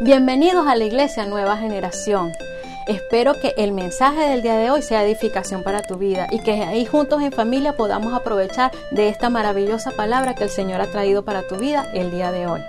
Bienvenidos a la Iglesia Nueva Generación. Espero que el mensaje del día de hoy sea edificación para tu vida y que ahí juntos en familia podamos aprovechar de esta maravillosa palabra que el Señor ha traído para tu vida el día de hoy.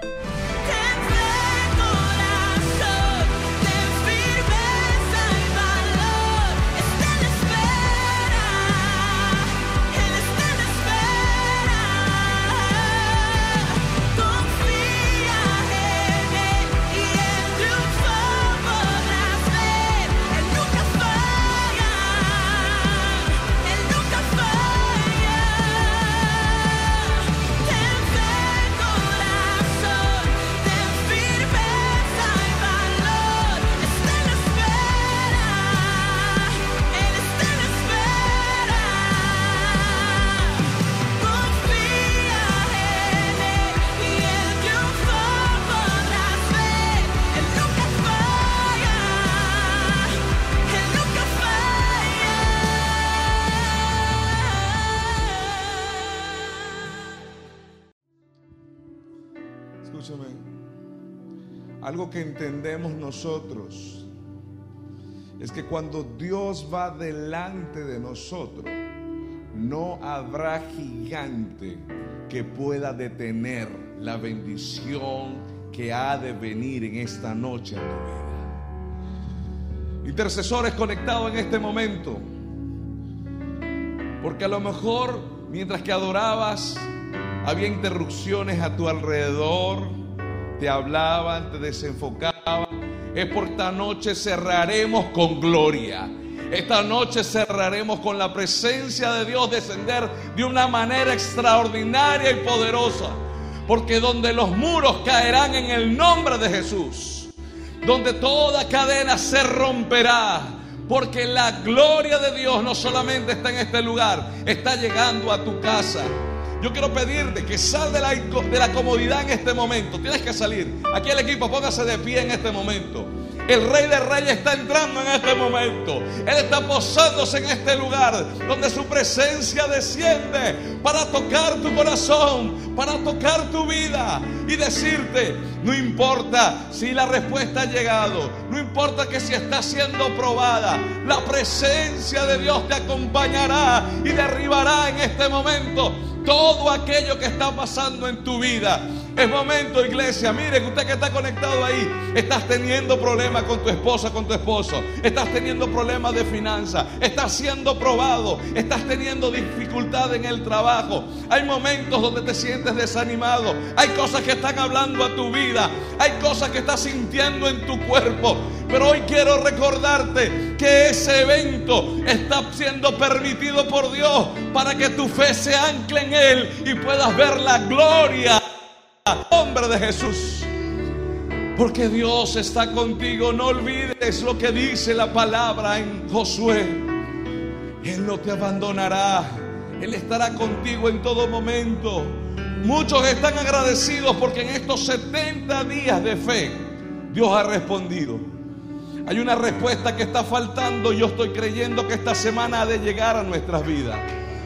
Nosotros es que cuando Dios va delante de nosotros, no habrá gigante que pueda detener la bendición que ha de venir en esta noche a tu vida. Intercesores conectados en este momento, porque a lo mejor mientras que adorabas había interrupciones a tu alrededor, te hablaban, te desenfocaban. Es por esta noche cerraremos con gloria. Esta noche cerraremos con la presencia de Dios descender de una manera extraordinaria y poderosa. Porque donde los muros caerán en el nombre de Jesús, donde toda cadena se romperá, porque la gloria de Dios no solamente está en este lugar, está llegando a tu casa. Yo quiero pedirte que sal de la, de la comodidad en este momento. Tienes que salir. Aquí el equipo, póngase de pie en este momento. El rey de reyes está entrando en este momento. Él está posándose en este lugar donde su presencia desciende para tocar tu corazón, para tocar tu vida y decirte, no importa si la respuesta ha llegado, no importa que si está siendo probada, la presencia de Dios te acompañará y derribará en este momento todo aquello que está pasando en tu vida. Es momento, iglesia. Mire que usted que está conectado ahí, estás teniendo problemas con tu esposa, con tu esposo. Estás teniendo problemas de finanzas. Estás siendo probado. Estás teniendo dificultad en el trabajo. Hay momentos donde te sientes desanimado. Hay cosas que están hablando a tu vida. Hay cosas que estás sintiendo en tu cuerpo. Pero hoy quiero recordarte que ese evento está siendo permitido por Dios para que tu fe se ancle en Él y puedas ver la gloria nombre de Jesús. Porque Dios está contigo. No olvides lo que dice la palabra en Josué. Él no te abandonará. Él estará contigo en todo momento. Muchos están agradecidos porque en estos 70 días de fe Dios ha respondido. Hay una respuesta que está faltando. Yo estoy creyendo que esta semana ha de llegar a nuestras vidas.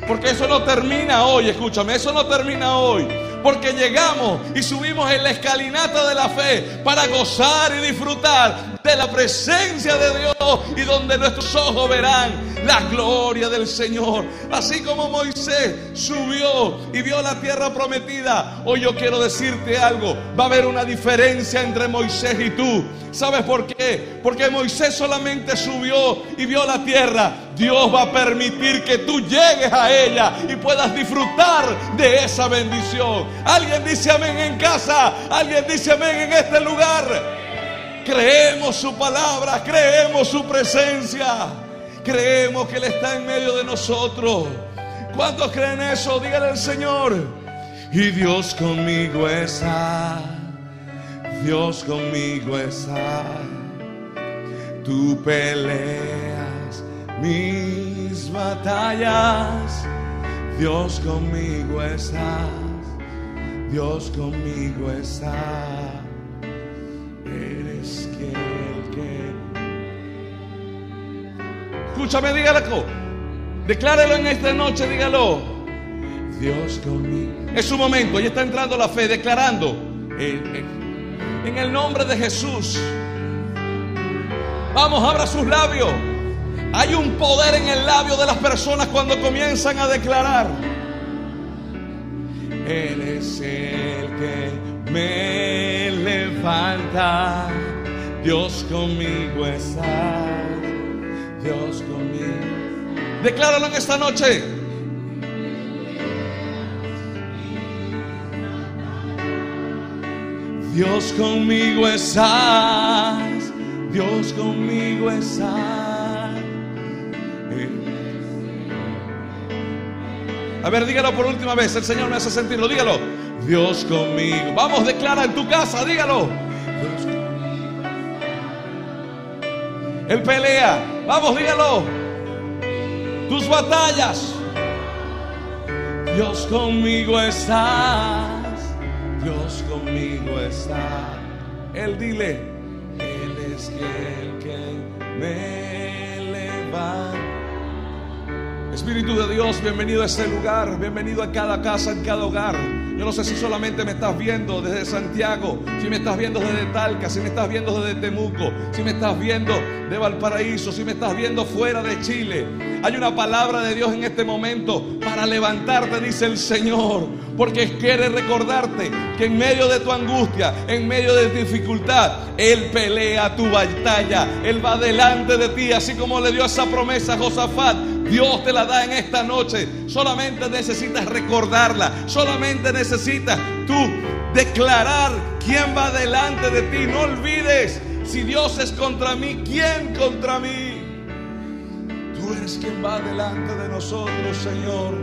Porque eso no termina hoy, escúchame, eso no termina hoy. Porque llegamos y subimos en la escalinata de la fe para gozar y disfrutar de la presencia de Dios y donde nuestros ojos verán la gloria del Señor. Así como Moisés subió y vio la tierra prometida, hoy yo quiero decirte algo, va a haber una diferencia entre Moisés y tú. ¿Sabes por qué? Porque Moisés solamente subió y vio la tierra. Dios va a permitir que tú llegues a ella y puedas disfrutar de esa bendición. Alguien dice amén en casa, alguien dice amén en este lugar. Creemos su palabra, creemos su presencia, creemos que Él está en medio de nosotros. ¿Cuántos creen eso? Dígale al Señor. Y Dios conmigo está, Dios conmigo está. Tú peleas mis batallas, Dios conmigo está, Dios conmigo está. Escúchame, dígalo. Declárelo en esta noche, dígalo. Dios conmigo. Es su momento, ya está entrando la fe, declarando. En el nombre de Jesús. Vamos, abra sus labios. Hay un poder en el labio de las personas cuando comienzan a declarar. Él es el que me levanta. Dios conmigo está. Dios conmigo. Decláralo en esta noche. Dios conmigo estás. Dios conmigo estás. A ver, dígalo por última vez. El Señor me hace sentirlo. Dígalo. Dios conmigo. Vamos, declara en tu casa. Dígalo. Dios Él pelea. Vamos, dígalo. Tus batallas. Dios conmigo estás. Dios conmigo está. Él dile. Él es el que me levanta. Espíritu de Dios, bienvenido a este lugar, bienvenido a cada casa, en cada hogar. Yo no sé si solamente me estás viendo desde Santiago, si me estás viendo desde Talca, si me estás viendo desde Temuco, si me estás viendo de Valparaíso, si me estás viendo fuera de Chile. Hay una palabra de Dios en este momento para levantarte, dice el Señor, porque quiere recordarte que en medio de tu angustia, en medio de tu dificultad, Él pelea tu batalla, Él va delante de ti, así como le dio esa promesa a Josafat. Dios te la da en esta noche. Solamente necesitas recordarla. Solamente necesitas tú declarar quién va delante de ti. No olvides, si Dios es contra mí, ¿quién contra mí? Tú eres quien va delante de nosotros, Señor.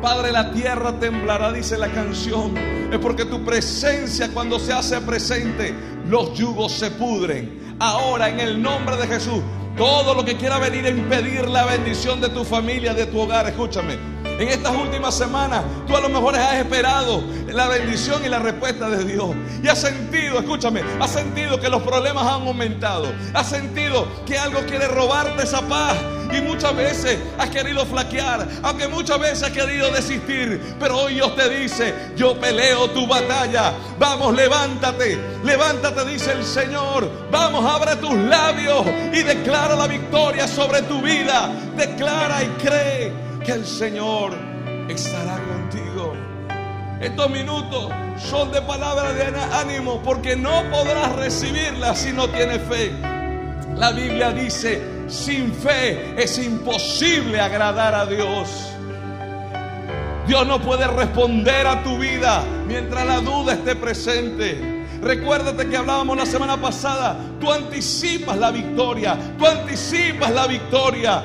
Padre, la tierra temblará, dice la canción. Es porque tu presencia cuando se hace presente, los yugos se pudren. Ahora, en el nombre de Jesús, todo lo que quiera venir a impedir la bendición de tu familia, de tu hogar, escúchame. En estas últimas semanas, tú a lo mejor has esperado la bendición y la respuesta de Dios. Y has sentido, escúchame, has sentido que los problemas han aumentado. Has sentido que algo quiere robarte esa paz. Y muchas veces has querido flaquear, aunque muchas veces has querido desistir. Pero hoy Dios te dice, yo peleo tu batalla. Vamos, levántate, levántate, dice el Señor. Vamos, abre tus labios y declara la victoria sobre tu vida. Declara y cree que el Señor estará contigo. Estos minutos son de palabra de ánimo porque no podrás recibirla si no tienes fe. La Biblia dice, sin fe es imposible agradar a Dios. Dios no puede responder a tu vida mientras la duda esté presente. Recuérdate que hablábamos la semana pasada, tú anticipas la victoria, tú anticipas la victoria.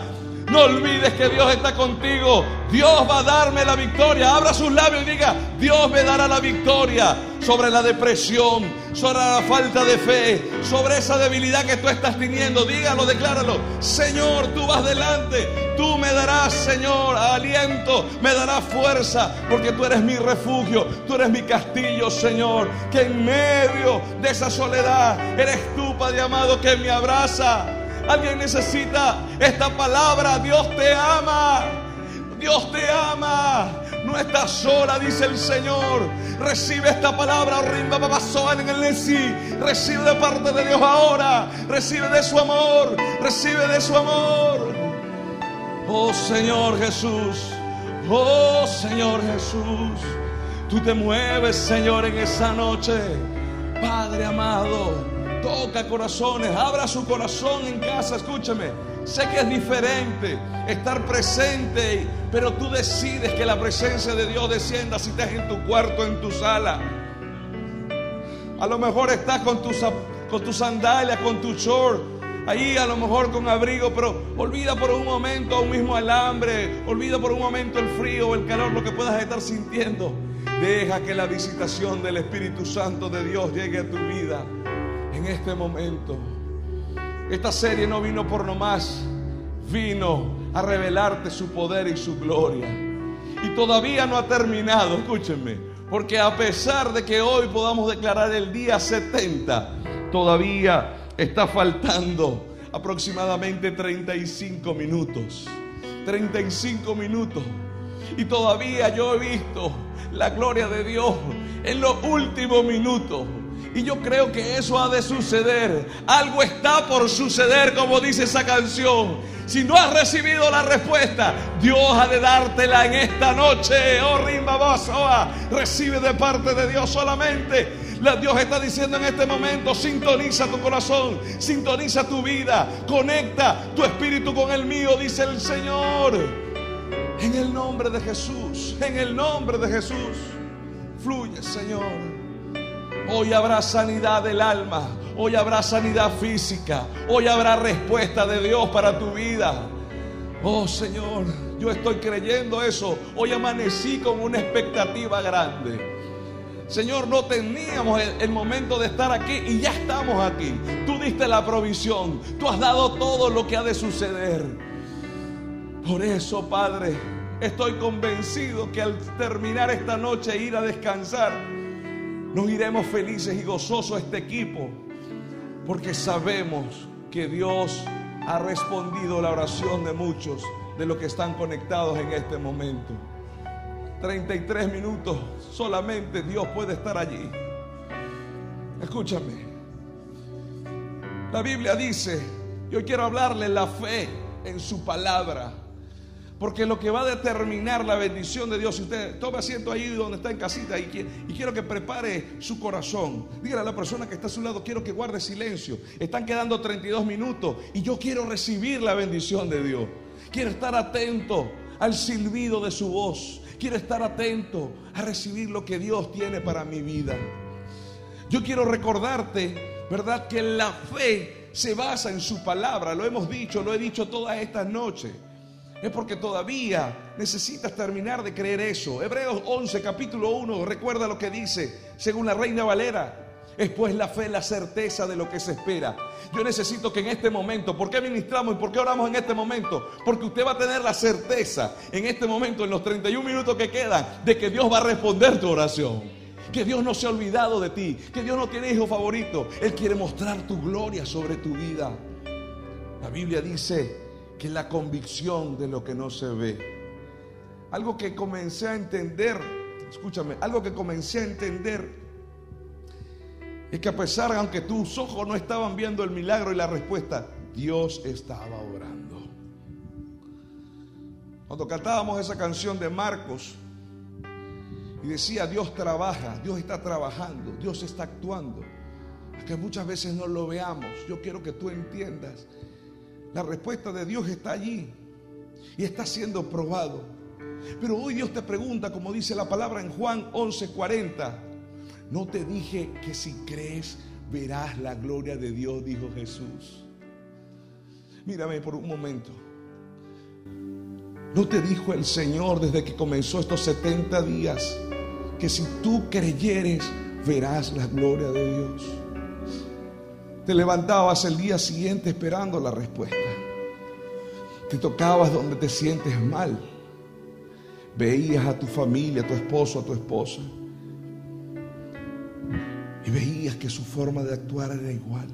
No olvides que Dios está contigo. Dios va a darme la victoria. Abra sus labios y diga, Dios me dará la victoria sobre la depresión, sobre la falta de fe, sobre esa debilidad que tú estás teniendo. Dígalo, decláralo. Señor, tú vas delante. Tú me darás, Señor, aliento, me darás fuerza, porque tú eres mi refugio, tú eres mi castillo, Señor, que en medio de esa soledad eres tú, Padre amado, que me abraza. Alguien necesita esta palabra. Dios te ama. Dios te ama. No estás sola, dice el Señor. Recibe esta palabra. En el. Recibe de parte de Dios ahora. Recibe de su amor. Recibe de su amor. Oh Señor Jesús. Oh Señor Jesús. Tú te mueves, Señor, en esa noche. Padre amado toca corazones, abra su corazón en casa, escúchame. Sé que es diferente estar presente, pero tú decides que la presencia de Dios descienda si estás en tu cuarto, en tu sala. A lo mejor estás con tus con tu sandalias, con tu short, ahí a lo mejor con abrigo, pero olvida por un momento un mismo el hambre, olvida por un momento el frío o el calor, lo que puedas estar sintiendo. Deja que la visitación del Espíritu Santo de Dios llegue a tu vida en este momento. Esta serie no vino por nomás, vino a revelarte su poder y su gloria. Y todavía no ha terminado, escúchenme, porque a pesar de que hoy podamos declarar el día 70, todavía está faltando aproximadamente 35 minutos. 35 minutos. Y todavía yo he visto la gloria de Dios en los últimos minutos Y yo creo que eso ha de suceder. Algo está por suceder, como dice esa canción. Si no has recibido la respuesta, Dios ha de dártela en esta noche. Oh, Rimba Recibe de parte de Dios solamente. La Dios está diciendo en este momento, sintoniza tu corazón, sintoniza tu vida, conecta tu espíritu con el mío, dice el Señor. En el nombre de Jesús, en el nombre de Jesús, fluye Señor. Hoy habrá sanidad del alma, hoy habrá sanidad física, hoy habrá respuesta de Dios para tu vida. Oh Señor, yo estoy creyendo eso. Hoy amanecí con una expectativa grande. Señor, no teníamos el, momento de estar aquí y ya estamos aquí. Tú diste la provisión, tú has dado todo lo que ha de suceder. Por eso, Padre, estoy convencido que al terminar esta noche ir a descansar, nos iremos felices y gozosos este equipo porque sabemos que Dios ha respondido la oración de muchos de los que están conectados en este momento. 33 minutos solamente Dios puede estar allí. Escúchame. La Biblia dice, yo quiero hablarle la fe en su palabra. Porque lo que va a determinar la bendición de Dios, si usted tome asiento ahí donde está en casita y, y quiero que prepare su corazón. Dígale a la persona que está a su lado, quiero que guarde silencio. Están quedando 32 minutos y yo quiero recibir la bendición de Dios. Quiero estar atento al silbido de su voz. Quiero estar atento a recibir lo que Dios tiene para mi vida. Yo quiero recordarte, ¿verdad? Que la fe se basa en su palabra. Lo hemos dicho, lo he dicho todas estas noches es porque todavía necesitas terminar de creer eso. Hebreos 11, capítulo 1, recuerda lo que dice, según la Reina Valera. Es pues la fe, la certeza de lo que se espera. Yo necesito que en este momento, ¿por qué ministramos y por qué oramos en este momento? Porque usted va a tener la certeza en este momento, en los 31 minutos que quedan, de que Dios va a responder tu oración. Que Dios no se ha olvidado de ti, que Dios no tiene hijo favorito. Él quiere mostrar tu gloria sobre tu vida. La Biblia dice que la convicción de lo que no se ve. Algo que comencé a entender, escúchame, algo que comencé a entender es que a pesar, aunque tus ojos no estaban viendo el milagro y la respuesta, Dios estaba orando. Cuando cantábamos esa canción de Marcos y decía, Dios trabaja, Dios está trabajando, Dios está actuando, que muchas veces no lo veamos, yo quiero que tú entiendas la respuesta de Dios está allí y está siendo probado. Pero hoy Dios te pregunta, como dice la palabra en Juan 11:40, no te dije que si crees verás la gloria de Dios, dijo Jesús. Mírame por un momento. ¿No te dijo el Señor desde que comenzó estos 70 días que si tú creyeres verás la gloria de Dios? Te levantabas el día siguiente esperando la respuesta. Te tocabas donde te sientes mal. Veías a tu familia, a tu esposo, a tu esposa. Y veías que su forma de actuar era igual.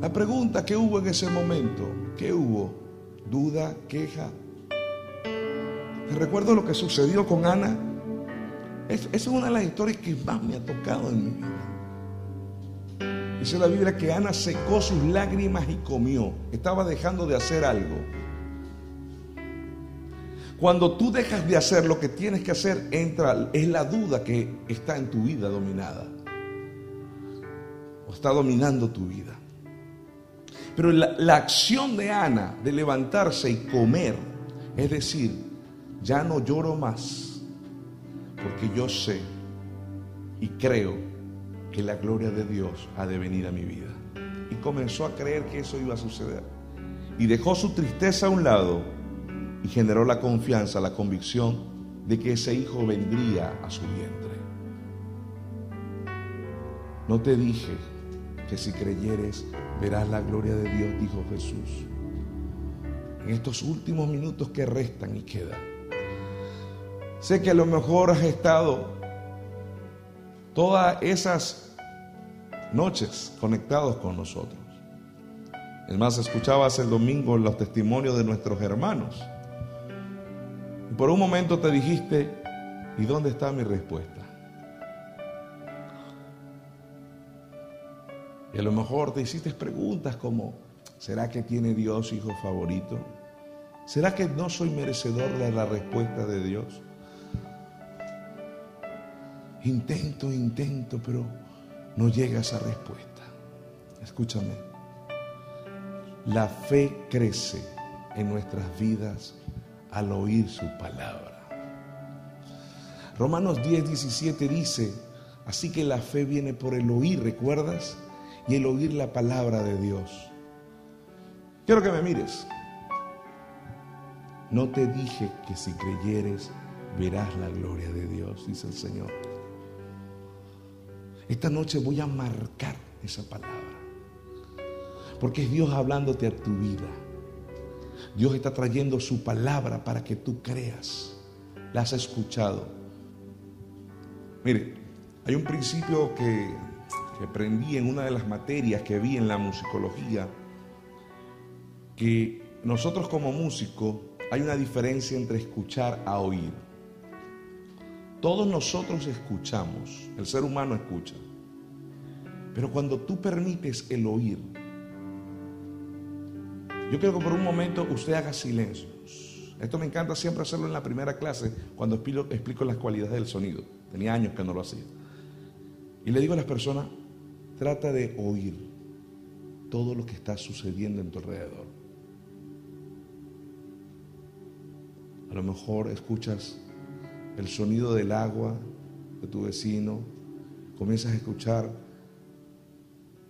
La pregunta que hubo en ese momento, ¿qué hubo? ¿Duda? ¿Queja? Te recuerdo lo que sucedió con Ana. Esa es una de las historias que más me ha tocado en mi vida. Dice la Biblia que Ana secó sus lágrimas y comió. Estaba dejando de hacer algo. Cuando tú dejas de hacer lo que tienes que hacer, entra, es la duda que está en tu vida dominada. O está dominando tu vida. Pero la, la acción de Ana de levantarse y comer, es decir, ya no lloro más, porque yo sé y creo que la gloria de Dios ha de venir a mi vida. Y comenzó a creer que eso iba a suceder. Y dejó su tristeza a un lado y generó la confianza, la convicción de que ese hijo vendría a su vientre. No te dije que si creyeres verás la gloria de Dios, dijo Jesús. En estos últimos minutos que restan y quedan. Sé que a lo mejor has estado todas esas noches conectados con nosotros. Es más, escuchabas el domingo los testimonios de nuestros hermanos. Y por un momento te dijiste, ¿y dónde está mi respuesta? Y a lo mejor te hiciste preguntas como, ¿será que tiene Dios hijo favorito? ¿Será que no soy merecedor de la respuesta de Dios? Intento, intento, pero no llega esa respuesta. Escúchame. La fe crece en nuestras vidas al oír su palabra. Romanos 10, 17 dice, así que la fe viene por el oír, ¿recuerdas? Y el oír la palabra de Dios. Quiero que me mires. No te dije que si creyeres verás la gloria de Dios, dice el Señor. Esta noche voy a marcar esa palabra. Porque es Dios hablándote a tu vida. Dios está trayendo su palabra para que tú creas. La has escuchado. Mire, hay un principio que, aprendí en una de las materias que vi en la musicología, que nosotros como músicos hay una diferencia entre escuchar a oír. Todos nosotros escuchamos, el ser humano escucha. Pero cuando tú permites el oír, yo quiero que por un momento usted haga silencios. Esto me encanta siempre hacerlo en la primera clase cuando explico, explico las cualidades del sonido. Tenía años que no lo hacía. Y le digo a las personas, trata de oír todo lo que está sucediendo en tu alrededor. A lo mejor escuchas el sonido del agua de tu vecino, comienzas a escuchar.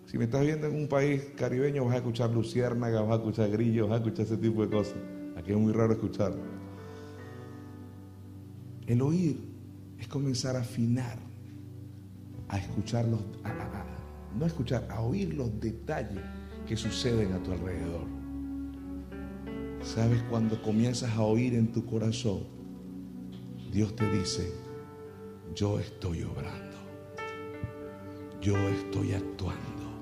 Si me estás viendo en un país caribeño, vas a escuchar luciérnagas, vas a escuchar grillos, vas a escuchar ese tipo de cosas. Aquí es muy raro escuchar. El oír es comenzar a afinar, a escuchar los, no escuchar, a oír los detalles que suceden a tu alrededor. ¿Sabes cuando comienzas a oír en tu corazón? Dios te dice, yo estoy obrando, yo estoy actuando,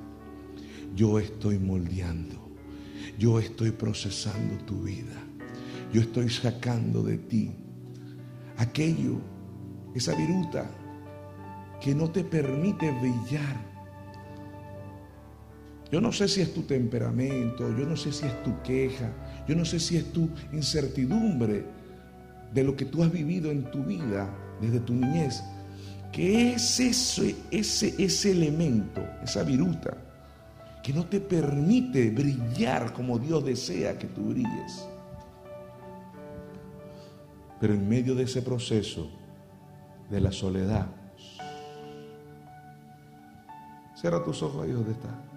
yo estoy moldeando, yo estoy procesando tu vida, yo estoy sacando de ti aquello, esa viruta que no te permite brillar. Yo no sé si es tu temperamento, yo no sé si es tu queja, yo no sé si es tu incertidumbre de lo que tú has vivido en tu vida desde tu niñez. ¿Qué es ese, ese, ese elemento, esa viruta, que no te permite brillar como Dios desea que tú brilles? Pero en medio de ese proceso de la soledad, cierra tus ojos ahí donde está.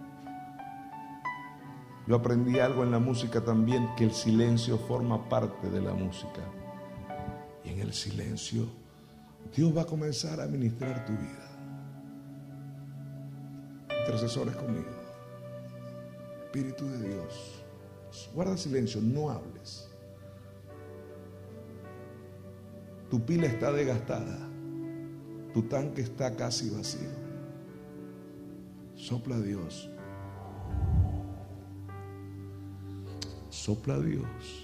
Yo aprendí algo en la música también, que el silencio forma parte de la música. El silencio Dios va a comenzar a ministrar tu vida. Intercesores conmigo. Espíritu de Dios. Guarda silencio, no hables. Tu pila está desgastada. Tu tanque está casi vacío. Sopla Dios. Sopla Dios.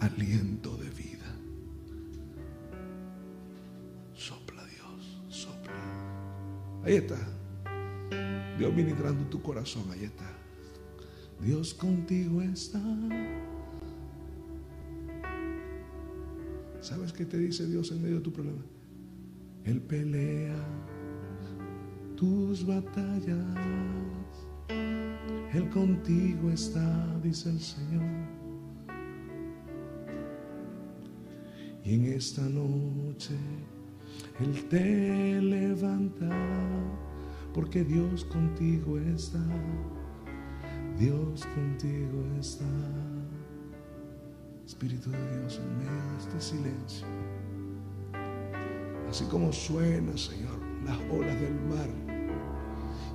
Aliento de vida. Sopla Dios. Sopla. Ahí está. Dios ministrando tu corazón. Ahí está. Dios contigo está. ¿Sabes qué te dice Dios en medio de tu problema? Él pelea tus batallas. Él contigo está, dice el Señor. En esta noche Él te levanta, porque Dios contigo está. Dios contigo está. Espíritu de Dios en medio de este silencio. Así como suena, Señor, las olas del mar.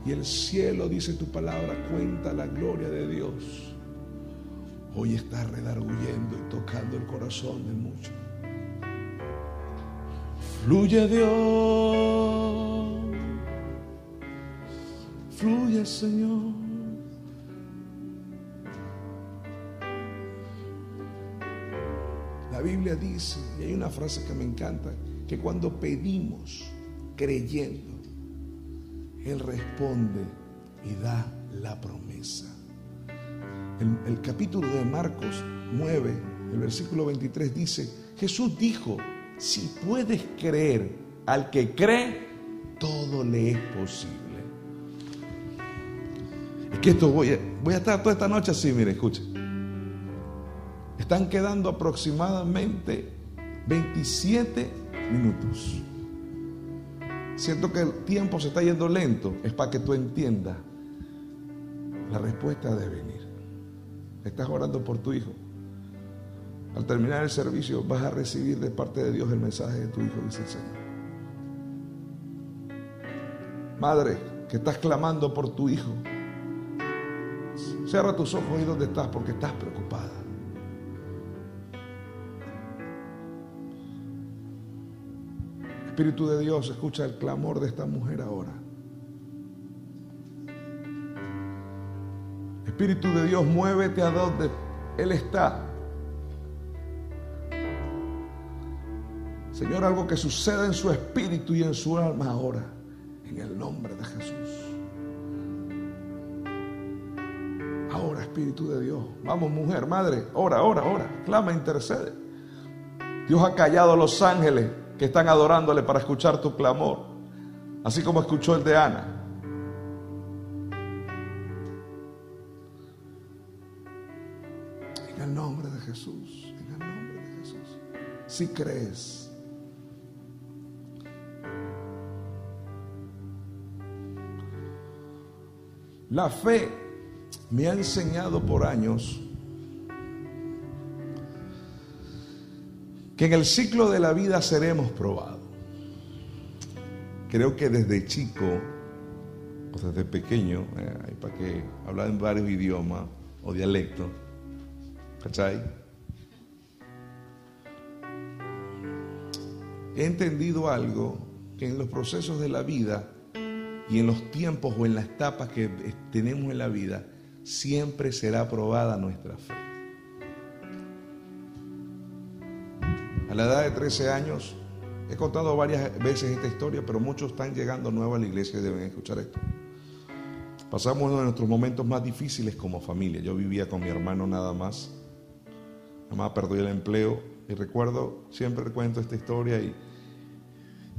Y el cielo, dice tu palabra, cuenta la gloria de Dios. Hoy está redarguyendo y tocando el corazón de muchos. Fluye Dios. Fluye Señor. La Biblia dice, y hay una frase que me encanta, que cuando pedimos creyendo, Él responde y da la promesa. El, el capítulo de Marcos 9, el versículo 23 dice, Jesús dijo, si puedes creer al que cree, todo le es posible. Es que esto voy a, voy a estar toda esta noche así, mire, escuche. Están quedando aproximadamente 27 minutos. Siento que el tiempo se está yendo lento. Es para que tú entiendas. La respuesta debe venir. Estás orando por tu hijo. Al terminar el servicio vas a recibir de parte de Dios el mensaje de tu hijo, dice el Señor. Madre, que estás clamando por tu hijo. Cierra tus ojos y donde estás porque estás preocupada. Espíritu de Dios, escucha el clamor de esta mujer ahora. Espíritu de Dios, muévete a donde Él está. Señor, algo que suceda en su espíritu y en su alma ahora, en el nombre de Jesús. Ahora, Espíritu de Dios. Vamos, mujer, madre, ora, ora, ora. Clama, intercede. Dios ha callado a los ángeles que están adorándole para escuchar tu clamor, así como escuchó el de Ana. En el nombre de Jesús, en el nombre de Jesús. Si crees, la fe me ha enseñado por años que en el ciclo de la vida seremos probados. Creo que desde chico, o desde pequeño, eh, para que hablar en varios idiomas o dialectos, ¿cachai? He entendido algo que en los procesos de la vida y en los tiempos o en las etapas que tenemos en la vida, siempre será probada nuestra fe. A la edad de 13 años, he contado varias veces esta historia, pero muchos están llegando nuevos a la iglesia y deben escuchar esto. Pasamos uno de nuestros momentos más difíciles como familia. Yo vivía con mi hermano nada más. Mamá perdió el empleo y recuerdo, siempre cuento esta historia y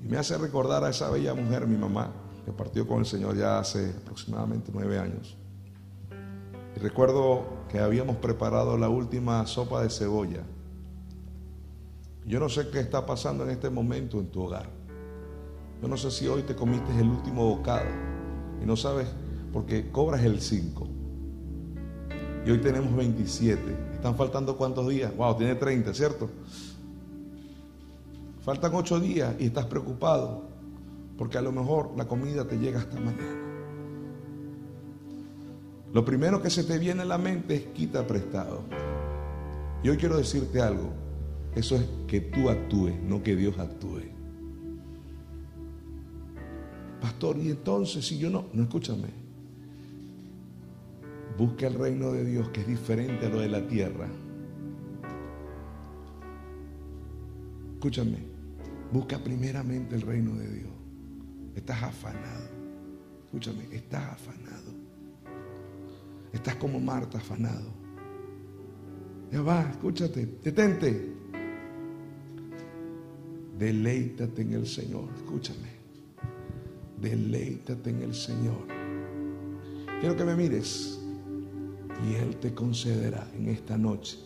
me hace recordar a esa bella mujer, mi mamá, que partió con el Señor ya hace aproximadamente nueve años. Y recuerdo que habíamos preparado la última sopa de cebolla. Yo no sé qué está pasando en este momento en tu hogar. Yo no sé si hoy te comiste el último bocado y no sabes porque cobras el 5. Y hoy tenemos 27. ¿Están faltando cuántos días? Wow, tiene 30, ¿cierto? Faltan 8 días y estás preocupado porque a lo mejor la comida te llega hasta mañana. Lo primero que se te viene a la mente es quita prestado. Y hoy quiero decirte algo. Eso es que tú actúes, no que Dios actúe. Pastor, y entonces si yo no, no escúchame. Busca el reino de Dios que es diferente a lo de la tierra. Escúchame, busca primeramente el reino de Dios. Estás afanado. Escúchame, estás afanado. Estás como Marta afanado. Ya va, escúchate, detente. Deleítate en el Señor, escúchame. Deleítate en el Señor. Quiero que me mires y Él te concederá en esta noche.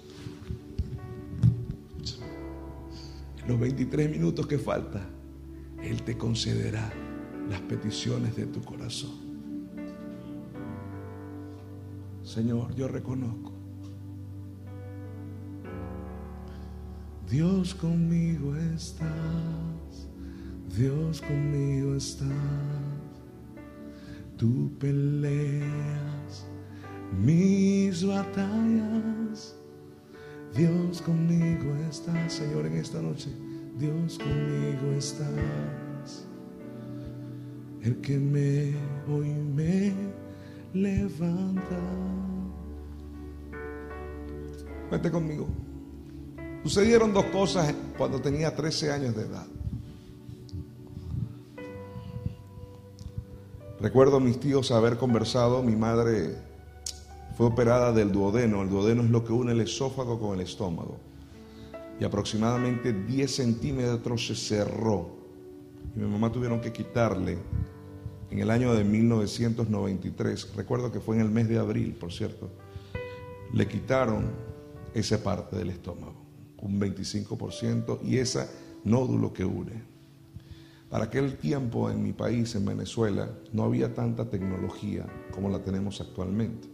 En los 23 minutos que falta, Él te concederá las peticiones de tu corazón. Señor, yo reconozco. Dios conmigo estás, Dios conmigo estás. Tú peleas mis batallas. Dios conmigo estás, Señor, en esta noche. Dios conmigo estás. El que me hoy me levanta. Vete conmigo. Sucedieron dos cosas cuando tenía 13 años de edad. Recuerdo a mis tíos haber conversado, mi madre fue operada del duodeno, el duodeno es lo que une el esófago con el estómago, y aproximadamente 10 centímetros se cerró, y mi mamá tuvieron que quitarle en el año de 1993, recuerdo que fue en el mes de abril, por cierto, le quitaron esa parte del estómago, un 25%, y ese nódulo que une. Para aquel tiempo en mi país, en Venezuela, no había tanta tecnología como la tenemos actualmente.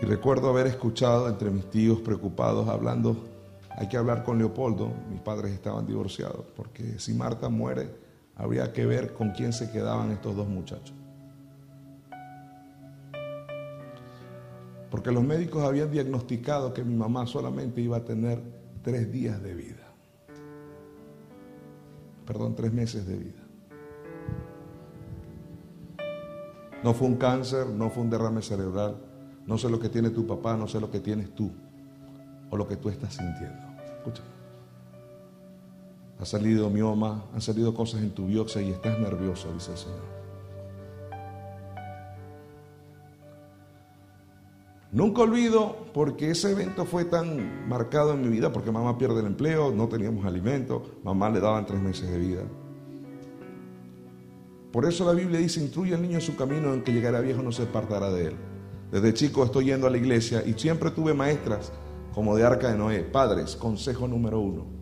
Y recuerdo haber escuchado entre mis tíos preocupados hablando, hay que hablar con Leopoldo, mis padres estaban divorciados, porque si Marta muere, habría que ver con quién se quedaban estos dos muchachos. Porque los médicos habían diagnosticado que mi mamá solamente iba a tener tres días de vida perdón, tres meses de vida. No fue un cáncer, no fue un derrame cerebral, no sé lo que tiene tu papá, no sé lo que tienes tú o lo que tú estás sintiendo. Escúchame. Ha salido mioma, han salido cosas en tu biopsia y estás nervioso, dice el Señor. Nunca olvido porque ese evento fue tan marcado en mi vida, porque mamá pierde el empleo, no teníamos alimento, mamá le daban tres meses de vida. Por eso la Biblia dice, instruye al niño en su camino, en que llegará viejo no se apartará de él. Desde chico estoy yendo a la iglesia y siempre tuve maestras como de Arca de Noé. Padres, consejo número uno,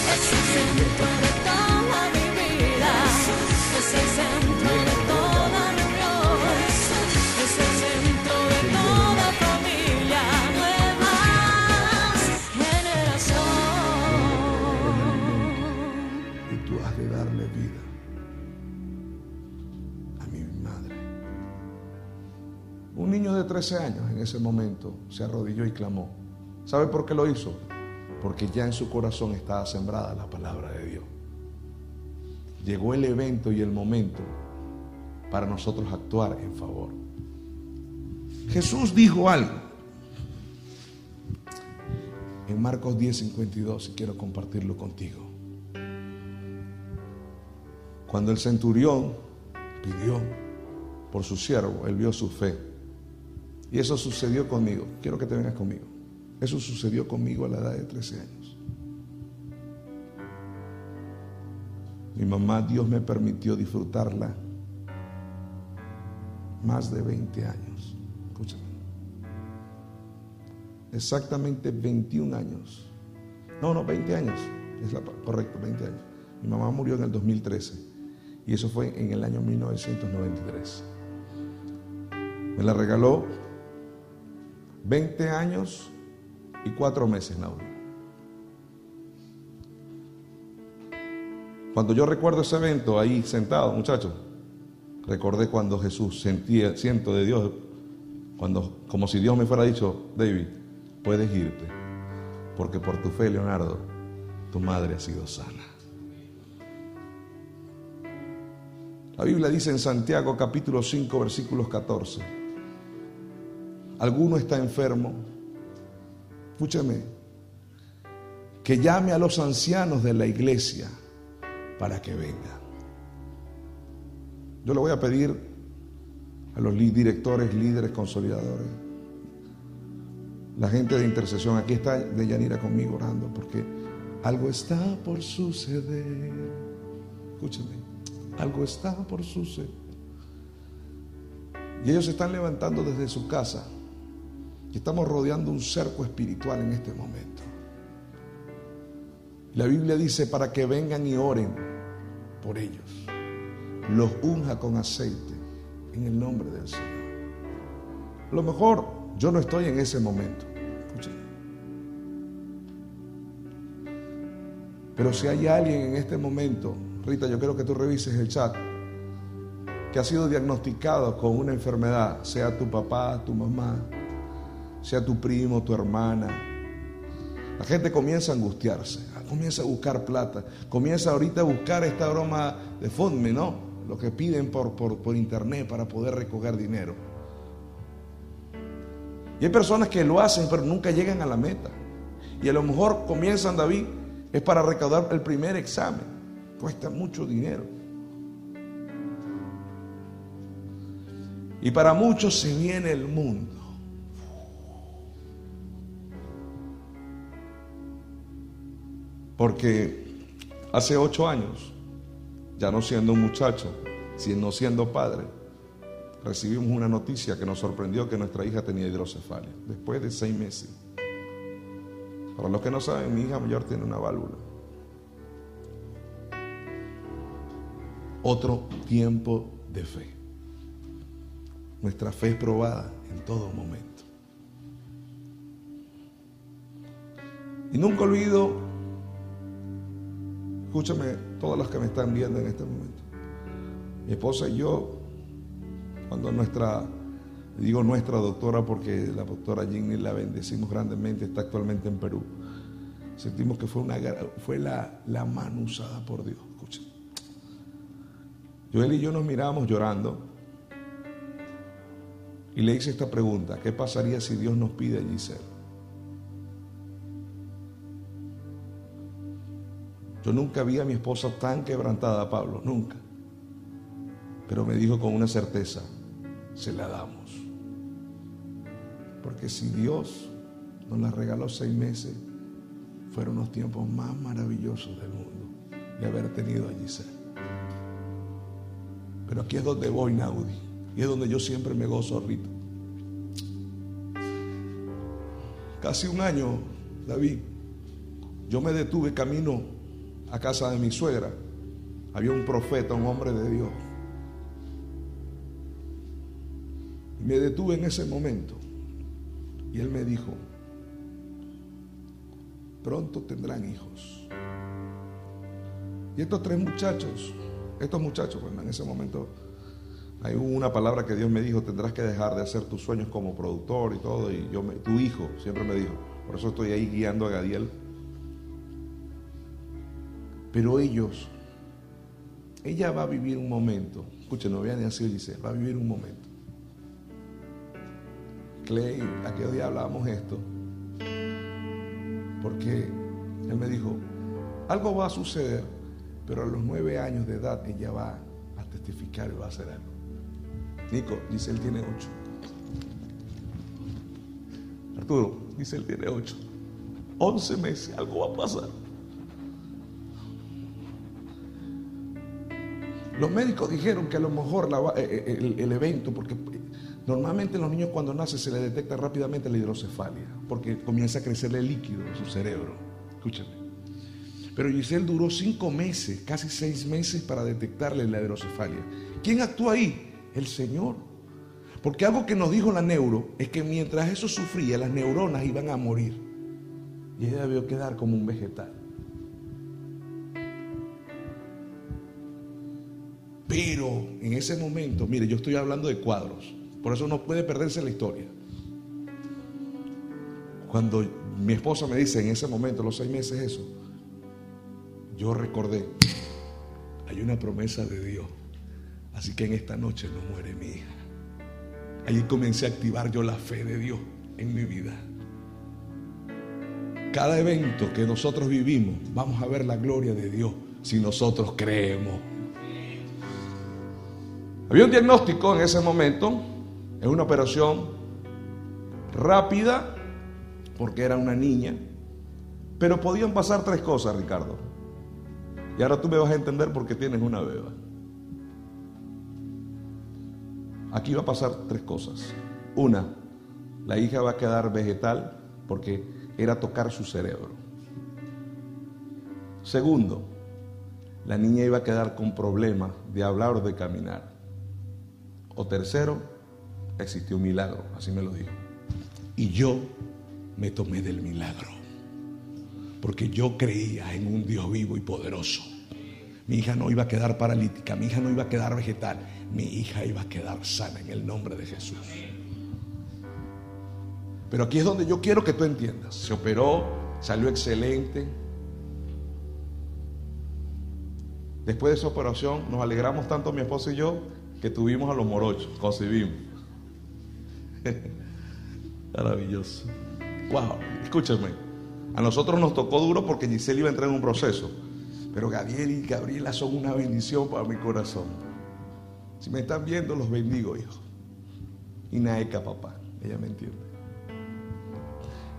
toda reunión, es el centro de toda familia, nueva generación. Y tú has de darle vida a mi madre. Un niño de 13 años en ese momento se arrodilló y clamó. ¿Sabe por qué lo hizo? Porque ya en su corazón estaba sembrada la palabra de Dios llegó el evento y el momento para nosotros actuar en favor. Jesús dijo algo en Marcos 10:52 y quiero compartirlo contigo. Cuando el centurión pidió por su siervo, él vio su fe. Y eso sucedió conmigo. Quiero que te vengas conmigo. Eso sucedió conmigo a la edad de 13 años. Mi mamá, Dios me permitió disfrutarla más de 20 años. Escúchame. Exactamente 21 años. No, no, 20 años. Es la, correcto, 20 años. Mi mamá murió en el 2013 y eso fue en el año 1993. Me la regaló 20 años y 4 meses, Laura. Cuando yo recuerdo ese evento ahí sentado, muchachos, recordé cuando Jesús sentía, siento de Dios, cuando, como si Dios me fuera dicho, David, puedes irte, porque por tu fe, Leonardo, tu madre ha sido sana. La Biblia dice en Santiago capítulo 5 versículos 14, alguno está enfermo, escúchame, que llame a los ancianos de la iglesia para que venga. Yo le voy a pedir a los directores, líderes, consolidadores, la gente de intercesión, aquí está Deyanira conmigo orando, porque algo está por suceder. Escúcheme, algo está por suceder. Y ellos se están levantando desde su casa. Y estamos rodeando un cerco espiritual en este momento. La Biblia dice para que vengan y oren por ellos. Los unja con aceite en el nombre del Señor. A lo mejor yo no estoy en ese momento. Pero si hay alguien en este momento, Rita, yo quiero que tú revises el chat. que ha sido diagnosticado con una enfermedad, sea tu papá, tu mamá, sea tu primo, tu hermana, la gente comienza a angustiarse, comienza a buscar plata, comienza ahorita a buscar esta broma de Fundme, ¿no? Lo que piden por, por, por internet para poder recoger dinero. Y hay personas que lo hacen, pero nunca llegan a la meta. Y a lo mejor comienzan, David, es para recaudar el primer examen. Cuesta mucho dinero. Y para muchos se viene el mundo. Porque hace ocho años, ya no siendo un muchacho, sino siendo padre, recibimos una noticia que nos sorprendió que nuestra hija tenía hidrocefalia, después de seis meses. Para los que no saben, mi hija mayor tiene una válvula. Otro tiempo de fe. Nuestra fe es probada en todo momento. Y nunca olvido, escúchame, todas las que me están viendo en este momento. Mi esposa y yo, cuando nuestra, digo nuestra doctora porque la doctora Ginny la bendecimos grandemente, está actualmente en Perú. Sentimos que fue, una, fue la, la mano usada por Dios. Escuchen. Joel y yo nos miramos llorando y le hice esta pregunta, ¿qué pasaría si Dios nos pide a Giselle? Yo nunca vi a mi esposa tan quebrantada, Pablo, nunca. Pero me dijo con una certeza, se la damos. Porque si Dios nos la regaló seis meses, fueron los tiempos más maravillosos del mundo de haber tenido a Giselle. Pero aquí es donde voy, Naudi. Y es donde yo siempre me gozo, Rito. Casi un año, David, yo me detuve camino a casa de mi suegra. Había un profeta, un hombre de Dios. Me detuve en ese momento. Y él me dijo, pronto tendrán hijos. Y estos tres muchachos, estos muchachos, bueno, en ese momento hay una palabra que Dios me dijo, tendrás que dejar de hacer tus sueños como productor y todo. Y yo, me, tu hijo, siempre me dijo, por eso estoy ahí guiando a Gadiel. Pero ellos, ella va a vivir un momento, escuchen, no vean así, dice, va a vivir un momento. Clay, aquel día hablábamos esto, porque él me dijo, algo va a suceder, pero a los nueve años de edad ella va a testificar y va a hacer algo. Nico, dice él tiene ocho. Arturo, dice él tiene ocho. Once meses, algo va a pasar. Los médicos dijeron que a lo mejor eh, el, el, evento, porque normalmente los niños cuando nacen se les detecta rápidamente la hidrocefalia, porque comienza a crecerle el líquido en su cerebro. Escúchame. Pero Giselle duró cinco meses, casi seis meses para detectarle la hidrocefalia. ¿Quién actúa ahí? El Señor. Porque algo que nos dijo la neuro es que mientras eso sufría, las neuronas iban a morir. Y ella debió quedar como un vegetal. Pero en ese momento, mire, yo estoy hablando de cuadros, por eso no puede perderse la historia. Cuando mi esposa me dice en ese momento, los seis meses, eso, yo recordé, hay una promesa de Dios, así que en esta noche no muere mi hija. Allí comencé a activar yo la fe de Dios en mi vida. Cada evento que nosotros vivimos, vamos a ver la gloria de Dios si nosotros creemos. Había un diagnóstico en ese momento, es una operación rápida, porque era una niña, pero podían pasar tres cosas, Ricardo. Y ahora tú me vas a entender por qué tienes una beba. Aquí va a pasar tres cosas. Una, la hija va a quedar vegetal porque era tocar su cerebro. Segundo, la niña iba a quedar con problemas de hablar o de caminar. O tercero, existió un milagro, así me lo dijo. Y yo me tomé del milagro, porque yo creía en un Dios vivo y poderoso. Mi hija no iba a quedar paralítica, mi hija no iba a quedar vegetal, mi hija iba a quedar sana en el nombre de Jesús. Pero aquí es donde yo quiero que tú entiendas. Se operó, salió excelente. Después de esa operación nos alegramos tanto mi esposo y yo que tuvimos a los morochos, concebimos. Maravilloso. Wow, escúchame. A nosotros nos tocó duro porque Giselle iba a entrar en un proceso. Pero Gabriel y Gabriela son una bendición para mi corazón. Si me están viendo, los bendigo, hijo. Y Naeka, papá. Ella me entiende.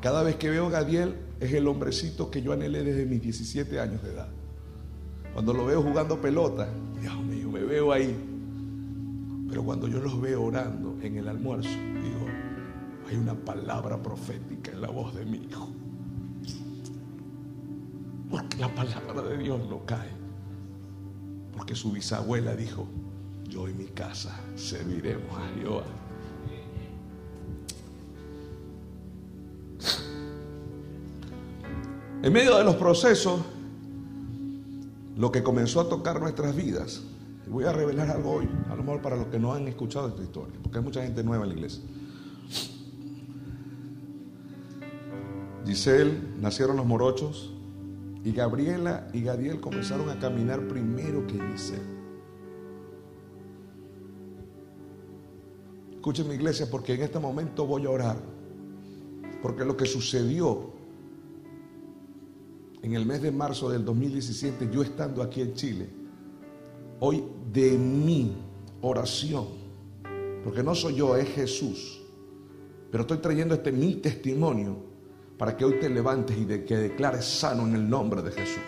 Cada vez que veo a Gabriel, es el hombrecito que yo anhelé desde mis 17 años de edad. Cuando lo veo jugando pelota, Dios mío, me veo ahí. Pero cuando yo los veo orando en el almuerzo, digo, hay una palabra profética en la voz de mi hijo. Porque la palabra de Dios no cae. Porque su bisabuela dijo, yo y mi casa serviremos a Jehová. En medio de los procesos, lo que comenzó a tocar nuestras vidas, voy a revelar algo hoy, a lo mejor para los que no han escuchado esta historia, porque hay mucha gente nueva en la iglesia. Giselle, nacieron los morochos, y Gabriela y Gadiel comenzaron a caminar primero que Giselle. Escúchenme iglesia, porque en este momento voy a orar, porque lo que sucedió en el mes de marzo del 2017, yo estando aquí en Chile, hoy de mi oración, porque no soy yo, es Jesús, pero estoy trayendo este mi testimonio para que hoy te levantes y de, que declares sano en el nombre de Jesús.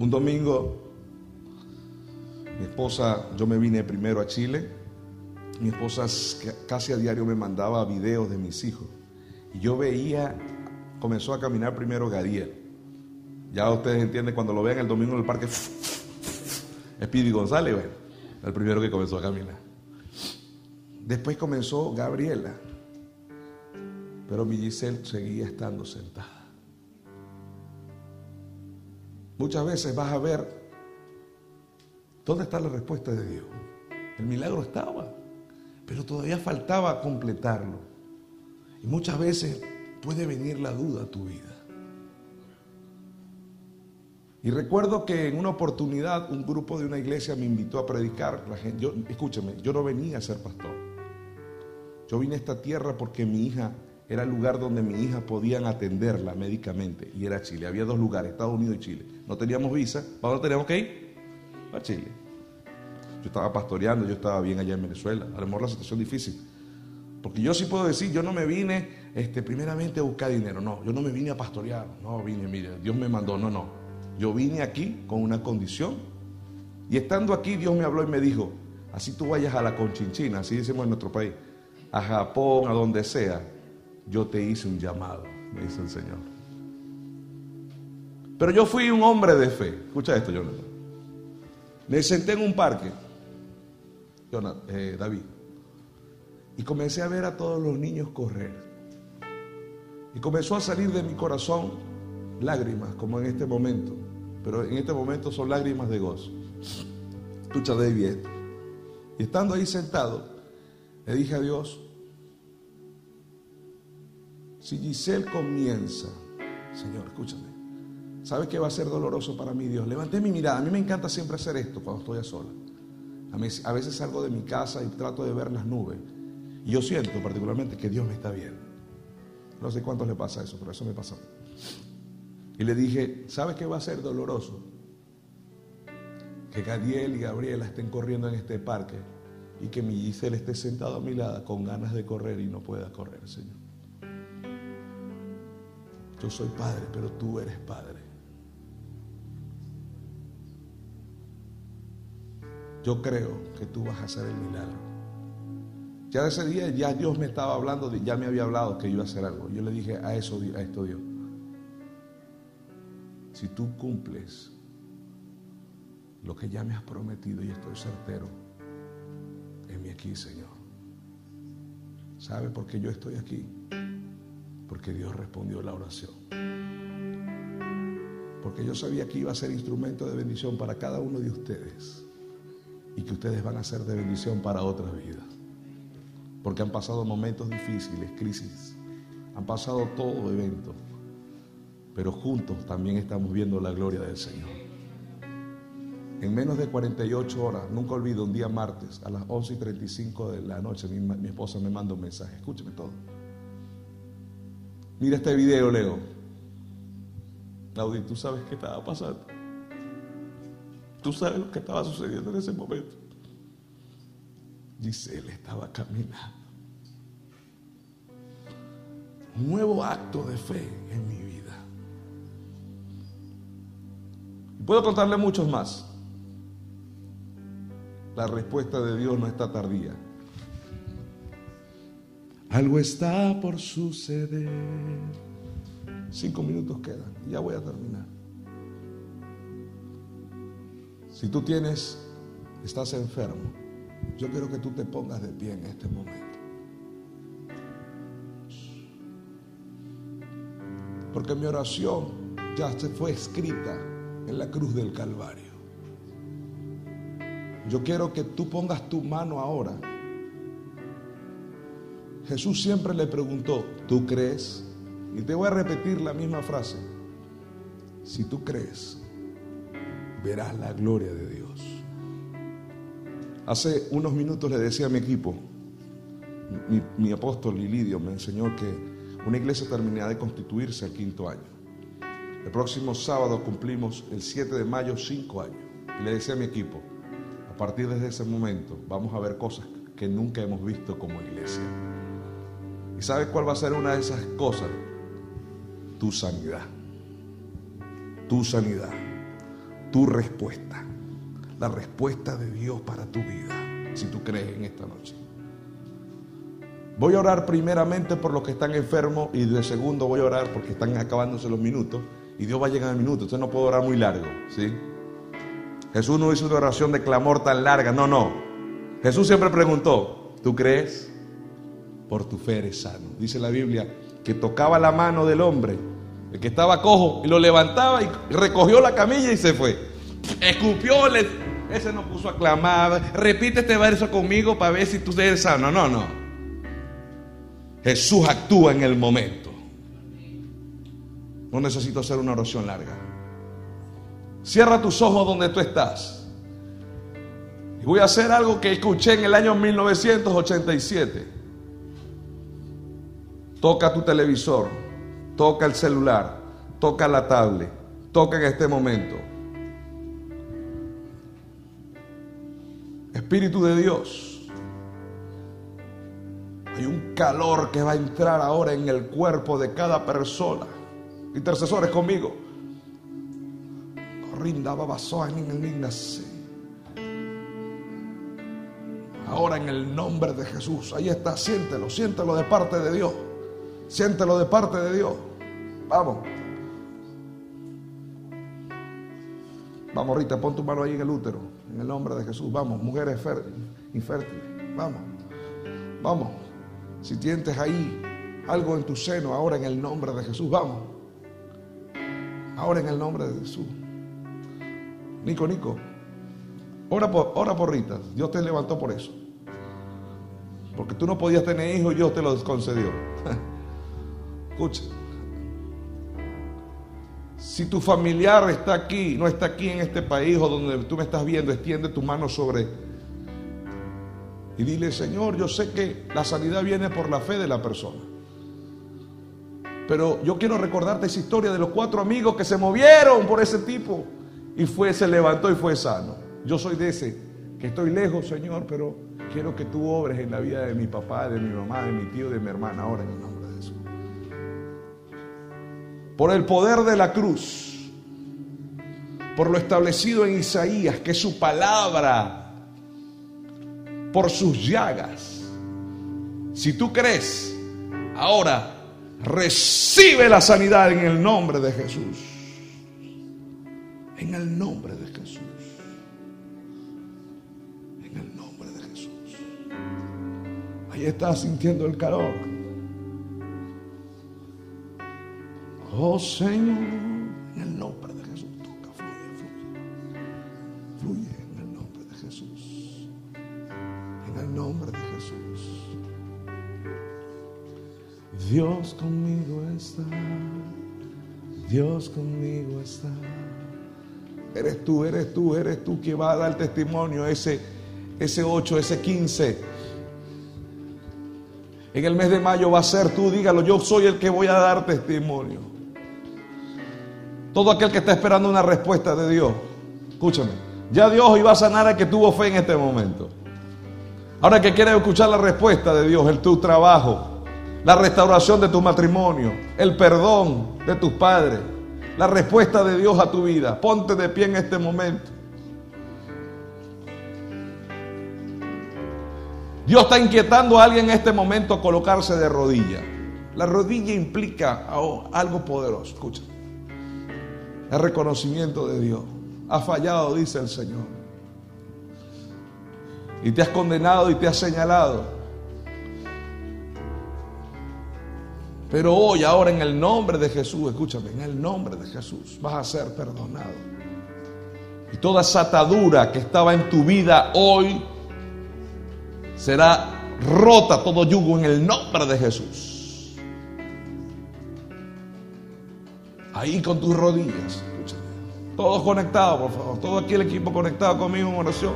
Un domingo, mi esposa, yo me vine primero a Chile, mi esposa casi a diario me mandaba videos de mis hijos. Y yo veía, comenzó a caminar primero Gadiel. Ya ustedes entienden cuando lo vean el domingo en el parque, Speedy González, bueno, el primero que comenzó a caminar. Después comenzó Gabriela, pero mi seguía estando sentada. Muchas veces vas a ver dónde está la respuesta de Dios. El milagro estaba, pero todavía faltaba completarlo. Y muchas veces puede venir la duda a tu vida. Y recuerdo que en una oportunidad un grupo de una iglesia me invitó a predicar. La yo, escúcheme, yo no venía a ser pastor. Yo vine a esta tierra porque mi hija era el lugar donde mi hija podían atenderla médicamente y era Chile. Había dos lugares, Estados Unidos y Chile. No teníamos visa. ¿Para dónde teníamos que ir? A Chile. Yo estaba pastoreando, yo estaba bien allá en Venezuela. A lo mejor la situación difícil. Porque yo sí puedo decir, yo no me vine este, primeramente a buscar dinero, no, yo no me vine a pastorear, no vine, mire, Dios me mandó, no, no. Yo vine aquí con una condición. Y estando aquí, Dios me habló y me dijo, así tú vayas a la Conchinchina, así decimos en nuestro país, a Japón, a donde sea, yo te hice un llamado, me dice el Señor. Pero yo fui un hombre de fe. Escucha esto, Jonathan. Me senté en un parque, Jonathan, eh, David, y comencé a ver a todos los niños correr. Y comenzó a salir de mi corazón lágrimas, como en este momento. Pero en este momento son lágrimas de gozo. Escucha, David, esto. Y estando ahí sentado, le dije a Dios, si Giselle comienza, Señor, escúchame, ¿sabe qué va a ser doloroso para mí, Dios? Levanté mi mirada. A mí me encanta siempre hacer esto cuando estoy a sola. A, mí, a veces salgo de mi casa y trato de ver las nubes. Y yo siento particularmente que Dios me está viendo. No sé cuántos le pasa eso, pero eso me pasa. Y le dije, ¿sabes qué va a ser doloroso? Que Gadiel y Gabriela estén corriendo en este parque y que mi Giselle esté sentado a mi lado con ganas de correr y no pueda correr, Señor. Yo soy padre, pero tú eres padre. Yo creo que tú vas a hacer el milagro. Ya ese día ya Dios me estaba hablando, ya me había hablado que iba a hacer algo. Yo le dije a eso, a esto Dios. Si tú cumples lo que ya me has prometido y estoy certero, en mí aquí, Señor. ¿Sabe por qué yo estoy aquí? Porque Dios respondió la oración. Porque yo sabía que iba a ser instrumento de bendición para cada uno de ustedes. Y que ustedes van a ser de bendición para otras vidas. Porque han pasado momentos difíciles, crisis. Han pasado todo evento. Pero juntos también estamos viendo la gloria del Señor. En menos de 48 horas, nunca olvido, un día martes, a las 11 y 35 de la noche, mi, esposa me manda un mensaje. Escúcheme todo. Mira este video, Leo. Claudia, ¿tú sabes qué estaba pasando? ¿Tú sabes lo que estaba sucediendo en ese momento? Giselle estaba caminando. Un nuevo acto de fe en mi vida. Puedo contarle muchos más. La respuesta de Dios no está tardía. Algo está por suceder. Cinco minutos quedan. Ya voy a terminar. Si tú tienes, estás enfermo, yo quiero que tú te pongas de pie en este momento. Porque mi oración ya se fue escrita en la cruz del Calvario. Yo quiero que tú pongas tu mano ahora. Jesús siempre le preguntó, ¿tú crees? Y te voy a repetir la misma frase. Si tú crees, verás la gloria de Dios. Hace unos minutos le decía a mi equipo, mi, apóstol Lilidio me enseñó que una iglesia terminará de constituirse al quinto año. El próximo sábado cumplimos el 7 de mayo cinco años. Y le decía a mi equipo, a partir de ese momento vamos a ver cosas que nunca hemos visto como iglesia. ¿Y sabes cuál va a ser una de esas cosas? Tu sanidad. Tu sanidad. Tu respuesta. La respuesta de Dios para tu vida. Si tú crees en esta noche. Voy a orar primeramente por los que están enfermos y de segundo voy a orar porque están acabándose los minutos y Dios va a llegar al minuto. Usted no puede orar muy largo, ¿sí? Jesús no hizo una oración de clamor tan larga, no, no. Jesús siempre preguntó, ¿tú crees? Por tu fe eres sano. Dice la Biblia que tocaba la mano del hombre, el que estaba cojo, y lo levantaba y recogió la camilla y se fue. Escupió, le- ese no puso a clamar, repite este verso conmigo para ver si tú eres sano. No, no. Jesús actúa en el momento. No necesito hacer una oración larga. Cierra tus ojos donde tú estás. Y voy a hacer algo que escuché en el año 1987. Toca tu televisor, toca el celular, toca la tablet, toca en este momento. Espíritu de Dios, hay un calor que va a entrar ahora en el cuerpo de cada persona. Intercesores conmigo. Ahora en el nombre de Jesús. Ahí está, siéntelo, siéntelo de parte de Dios. Siéntelo de parte de Dios. Vamos. Vamos, Rita, pon tu mano ahí en el útero. En el nombre de Jesús. Vamos, mujeres infértiles. Vamos. Vamos. Si sientes ahí algo en tu seno, ahora en el nombre de Jesús. Vamos. Ahora en el nombre de Jesús. Nico, Nico. Ora por, ora por Rita. Dios te levantó por eso. Porque tú no podías tener hijos Dios te los concedió. Escucha. Si tu familiar está aquí, no está aquí en este país o donde tú me estás viendo, extiende tu mano sobre y dile, Señor, yo sé que la sanidad viene por la fe de la persona. Pero yo quiero recordarte esa historia de los cuatro amigos que se movieron por ese tipo y fue, se levantó y fue sano. Yo soy de ese, que estoy lejos, Señor, pero quiero que tú obres en la vida de mi papá, de mi mamá, de mi tío, de mi hermana, ahora en el nombre de Jesús. Por el poder de la cruz, por lo establecido en Isaías, que su palabra, por sus llagas. Si tú crees, ahora Recibe la sanidad en el nombre de Jesús. En el nombre de Jesús. En el nombre de Jesús. Ahí estás sintiendo el calor. Oh Señor, en el nombre de Jesús. Toca, fluye, fluye. Fluye. Dios conmigo está. Dios conmigo está. Eres tú, eres tú, eres tú que va a dar testimonio ese, ese 8, ese 15. En el mes de mayo va a ser tú, dígalo, yo soy el que voy a dar testimonio. Todo aquel que está esperando una respuesta de Dios, escúchame, ya Dios iba a sanar al que tuvo fe en este momento. Ahora que quieres escuchar la respuesta de Dios, el tu trabajo, la restauración de tu matrimonio, el perdón de tus padres, la respuesta de Dios a tu vida. Ponte de pie en este momento. Dios está inquietando a alguien en este momento a colocarse de rodilla. La rodilla implica algo poderoso. Escucha. El reconocimiento de Dios. Ha fallado, dice el Señor. Y te has condenado y te has señalado. Pero hoy, ahora en el nombre de Jesús, escúchame, en el nombre de Jesús vas a ser perdonado. Y toda esa atadura que estaba en tu vida hoy será rota todo yugo en el nombre de Jesús. Ahí con tus rodillas, escúchame. Todos conectados, por favor. Todo aquí el equipo conectado conmigo en oración.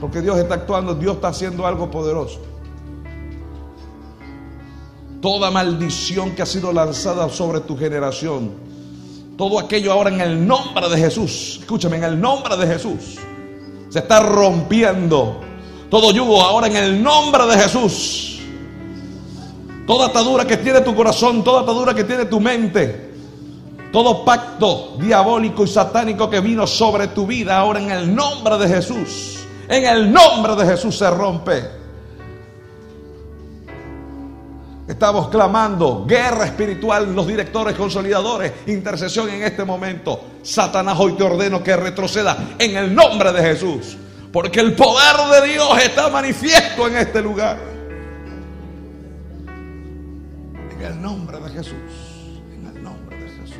Porque Dios está actuando, Dios está haciendo algo poderoso. Toda maldición que ha sido lanzada sobre tu generación. Todo aquello ahora en el nombre de Jesús. Escúchame, en el nombre de Jesús. Se está rompiendo. Todo yugo ahora en el nombre de Jesús. Toda atadura que tiene tu corazón, toda atadura que tiene tu mente. Todo pacto diabólico y satánico que vino sobre tu vida ahora en el nombre de Jesús. En el nombre de Jesús se rompe. Estamos clamando guerra espiritual, los directores, consolidadores, intercesión en este momento. Satanás, hoy te ordeno que retroceda en el nombre de Jesús. Porque el poder de Dios está manifiesto en este lugar. En el nombre de Jesús. En el nombre de Jesús.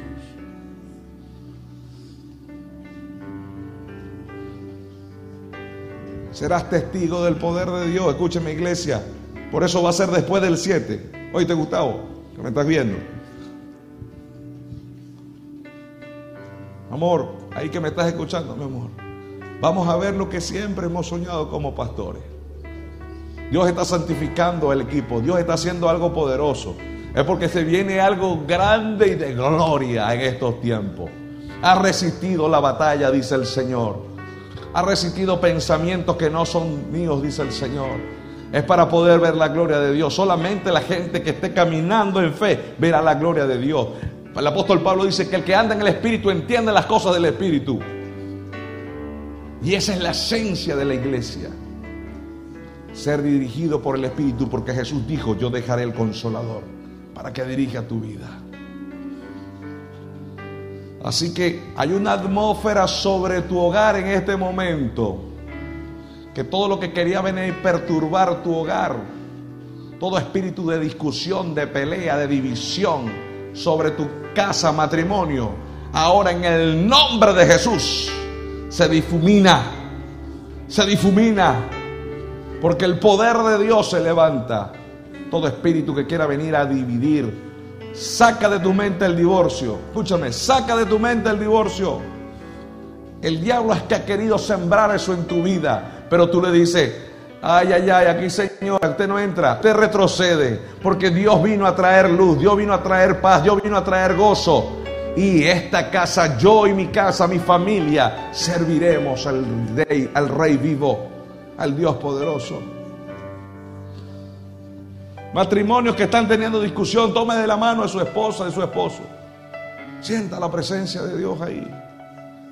Serás testigo del poder de Dios. Escúcheme, iglesia. Por eso va a ser después del 7. Oíste, Gustavo, que me estás viendo. Amor, ahí que me estás escuchando, mi amor. Vamos a ver lo que siempre hemos soñado como pastores. Dios está santificando el equipo. Dios está haciendo algo poderoso. Es porque se viene algo grande y de gloria en estos tiempos. Ha resistido la batalla, dice el Señor. Ha resistido pensamientos que no son míos, dice el Señor es para poder ver la gloria de Dios. Solamente la gente que esté caminando en fe verá la gloria de Dios. El apóstol Pablo dice que el que anda en el Espíritu entiende las cosas del Espíritu. Y esa es la esencia de la iglesia. Ser dirigido por el Espíritu, porque Jesús dijo, yo dejaré el consolador para que dirija tu vida. Así que hay una atmósfera sobre tu hogar en este momento que todo lo que quería venir a perturbar tu hogar, todo espíritu de discusión, de pelea, de división sobre tu casa, matrimonio, ahora en el nombre de Jesús se difumina, se difumina, porque el poder de Dios se levanta. Todo espíritu que quiera venir a dividir, saca de tu mente el divorcio. Escúchame, saca de tu mente el divorcio. El diablo es que ha querido sembrar eso en tu vida. Pero tú le dices, ay, ay, ay, aquí Señor, usted no entra, usted retrocede, porque Dios vino a traer luz, Dios vino a traer paz, Dios vino a traer gozo. Y esta casa, yo y mi casa, mi familia, serviremos al rey, al rey vivo, al Dios poderoso. Matrimonios que están teniendo discusión, tome de la mano de su esposa, de su esposo. Sienta la presencia de Dios ahí.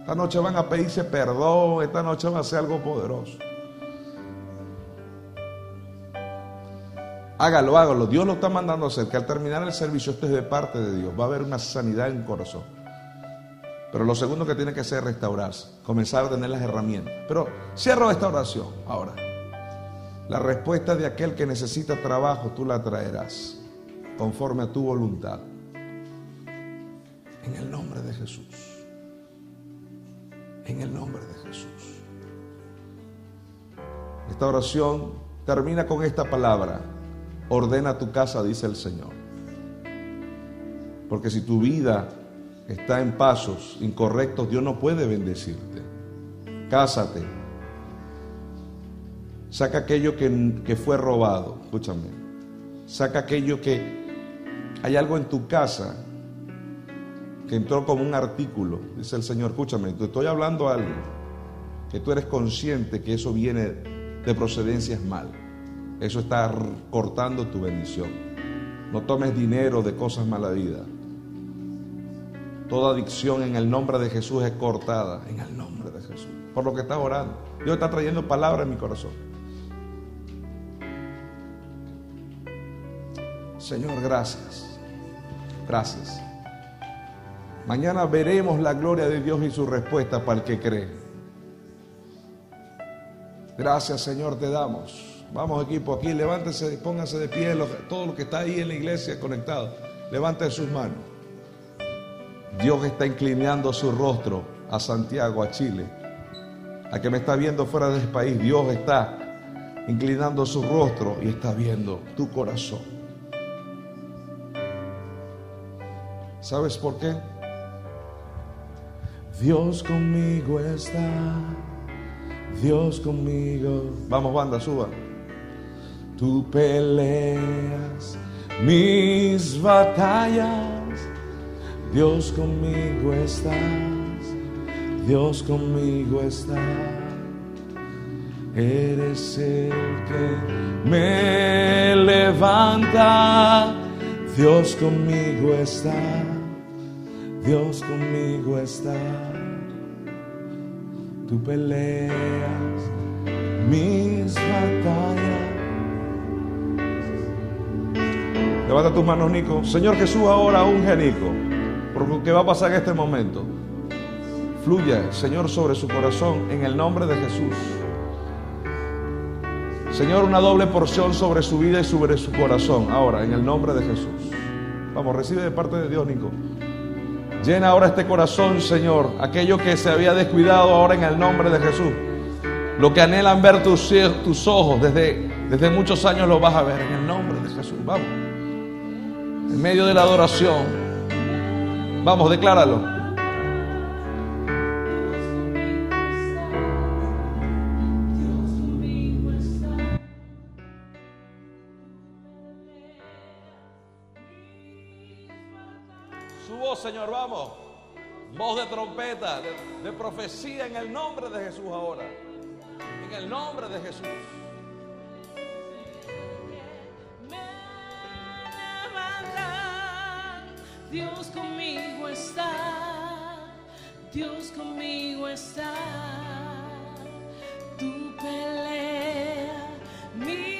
Esta noche van a pedirse perdón, esta noche va a ser algo poderoso. Hágalo, hágalo. Dios lo está mandando a hacer. Que al terminar el servicio, esto es de parte de Dios. Va a haber una sanidad en corazón. Pero lo segundo que tiene que hacer es restaurarse. Comenzar a tener las herramientas. Pero cierro esta oración ahora. La respuesta de aquel que necesita trabajo, tú la traerás. Conforme a tu voluntad. En el nombre de Jesús. En el nombre de Jesús. Esta oración termina con esta palabra. Ordena tu casa, dice el Señor. Porque si tu vida está en pasos incorrectos, Dios no puede bendecirte. Cásate. Saca aquello que, que fue robado. Escúchame. Saca aquello que hay algo en tu casa que entró como un artículo, dice el Señor. Escúchame, te estoy hablando a alguien que tú eres consciente que eso viene de procedencias mal. Eso está cortando tu bendición. No tomes dinero de cosas vida. Toda adicción en el nombre de Jesús es cortada, en el nombre de Jesús. Por lo que estás orando. Dios está trayendo palabras en mi corazón. Señor, gracias. Gracias. Mañana veremos la gloria de Dios y su respuesta para el que cree. Gracias, Señor, te damos. Vamos, equipo, aquí, levántese, pónganse de pie, todo lo que está ahí en la iglesia conectado, levanten sus manos. Dios está inclinando su rostro a Santiago, a Chile. A que me está viendo fuera del país, Dios está inclinando su rostro y está viendo tu corazón. ¿Sabes por qué? Dios conmigo está. Dios conmigo. Vamos, banda, suba. Tú peleas mis batallas. Dios conmigo estás. Dios conmigo está. Eres el que me levanta. Dios conmigo está. Dios conmigo está. Tú peleas mis batallas. Levanta tus manos, Nico. Señor Jesús, ahora unge, Nico. Por lo que va a pasar en este momento. Fluya, Señor, sobre su corazón en el nombre de Jesús. Señor, una doble porción sobre su vida y sobre su corazón. Ahora, en el nombre de Jesús. Vamos, recibe de parte de Dios, Nico. Llena ahora este corazón, Señor. Aquello que se había descuidado ahora en el nombre de Jesús. Lo que anhelan ver tus, tus ojos desde, desde muchos años lo vas a ver en el nombre de Jesús. Vamos. En medio de la adoración. Vamos, decláralo. Voz de trompeta, de, de profecía en el nombre de Jesús ahora. En el nombre de Jesús. Dios conmigo está, Dios conmigo está. Tu pelea mis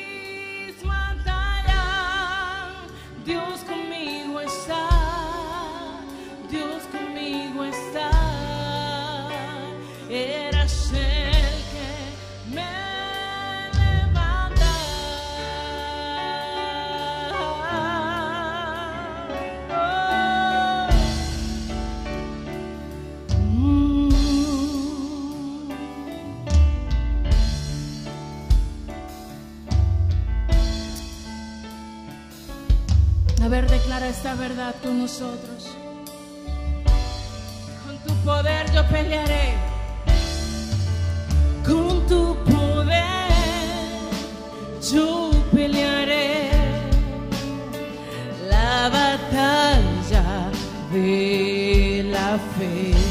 A ver, declara esta verdad con nosotros. Con tu poder yo pelearé. Con tu poder yo pelearé la batalla de la fe.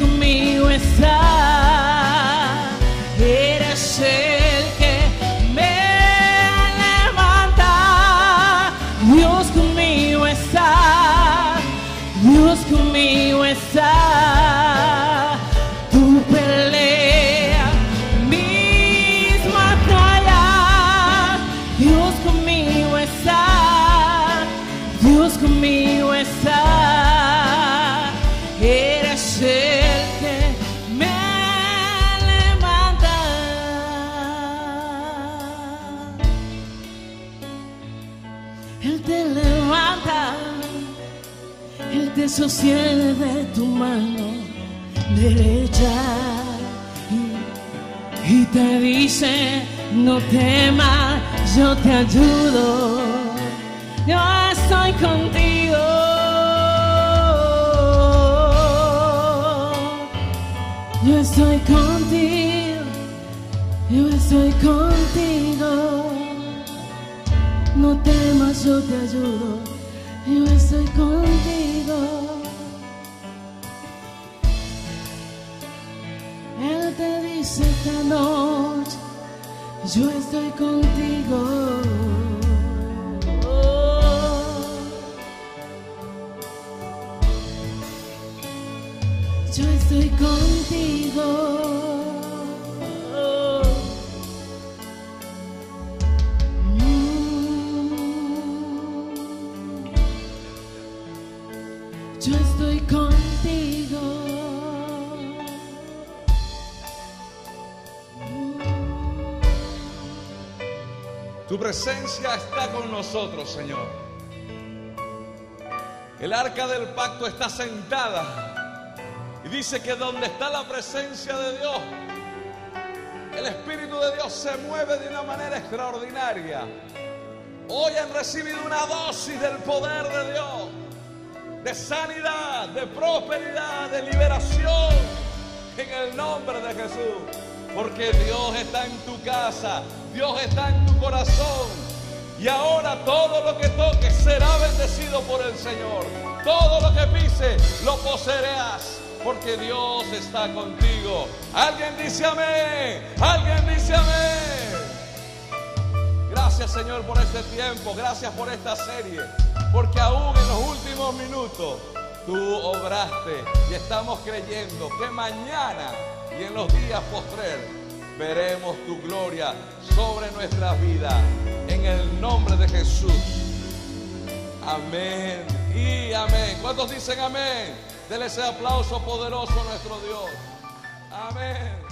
Dios conmigo sostiene de tu mano derecha y, te dice, no temas, yo te ayudo, yo estoy contigo. Yo estoy contigo, yo estoy contigo. No temas, yo te ayudo. Yo estoy contigo. Yo estoy contigo. Yo estoy contigo. Presencia está con nosotros, Señor. El arca del pacto está sentada y dice que donde está la presencia de Dios, el Espíritu de Dios se mueve de una manera extraordinaria. Hoy han recibido una dosis del poder de Dios, de sanidad, de prosperidad, de liberación, en el nombre de Jesús. Porque Dios está en tu casa, Dios está en tu corazón, Y ahora todo lo que toque será bendecido por el Señor. Todo lo que pise lo poseerás porque Dios está contigo. Alguien dice amén. Alguien dice amén. Gracias Señor por este tiempo. Gracias por esta serie. Porque aún en los últimos minutos tú obraste y estamos creyendo que mañana y en los días postreros veremos tu gloria sobre nuestra vida. En el nombre de Jesús. Amén y amén. ¿Cuántos dicen amén? Dele ese aplauso poderoso a nuestro Dios. Amén.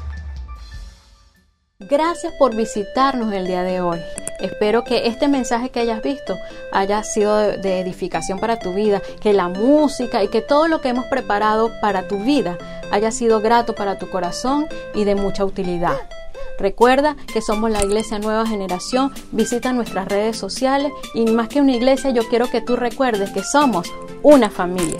Gracias por visitarnos el día de hoy. Espero que este mensaje que hayas visto haya sido de, edificación para tu vida, que la música y que todo lo que hemos preparado para tu vida haya sido grato para tu corazón y de mucha utilidad. Recuerda que somos la iglesia Nueva Generación, visita nuestras redes sociales y más que una iglesia yo quiero que tú recuerdes que somos una familia.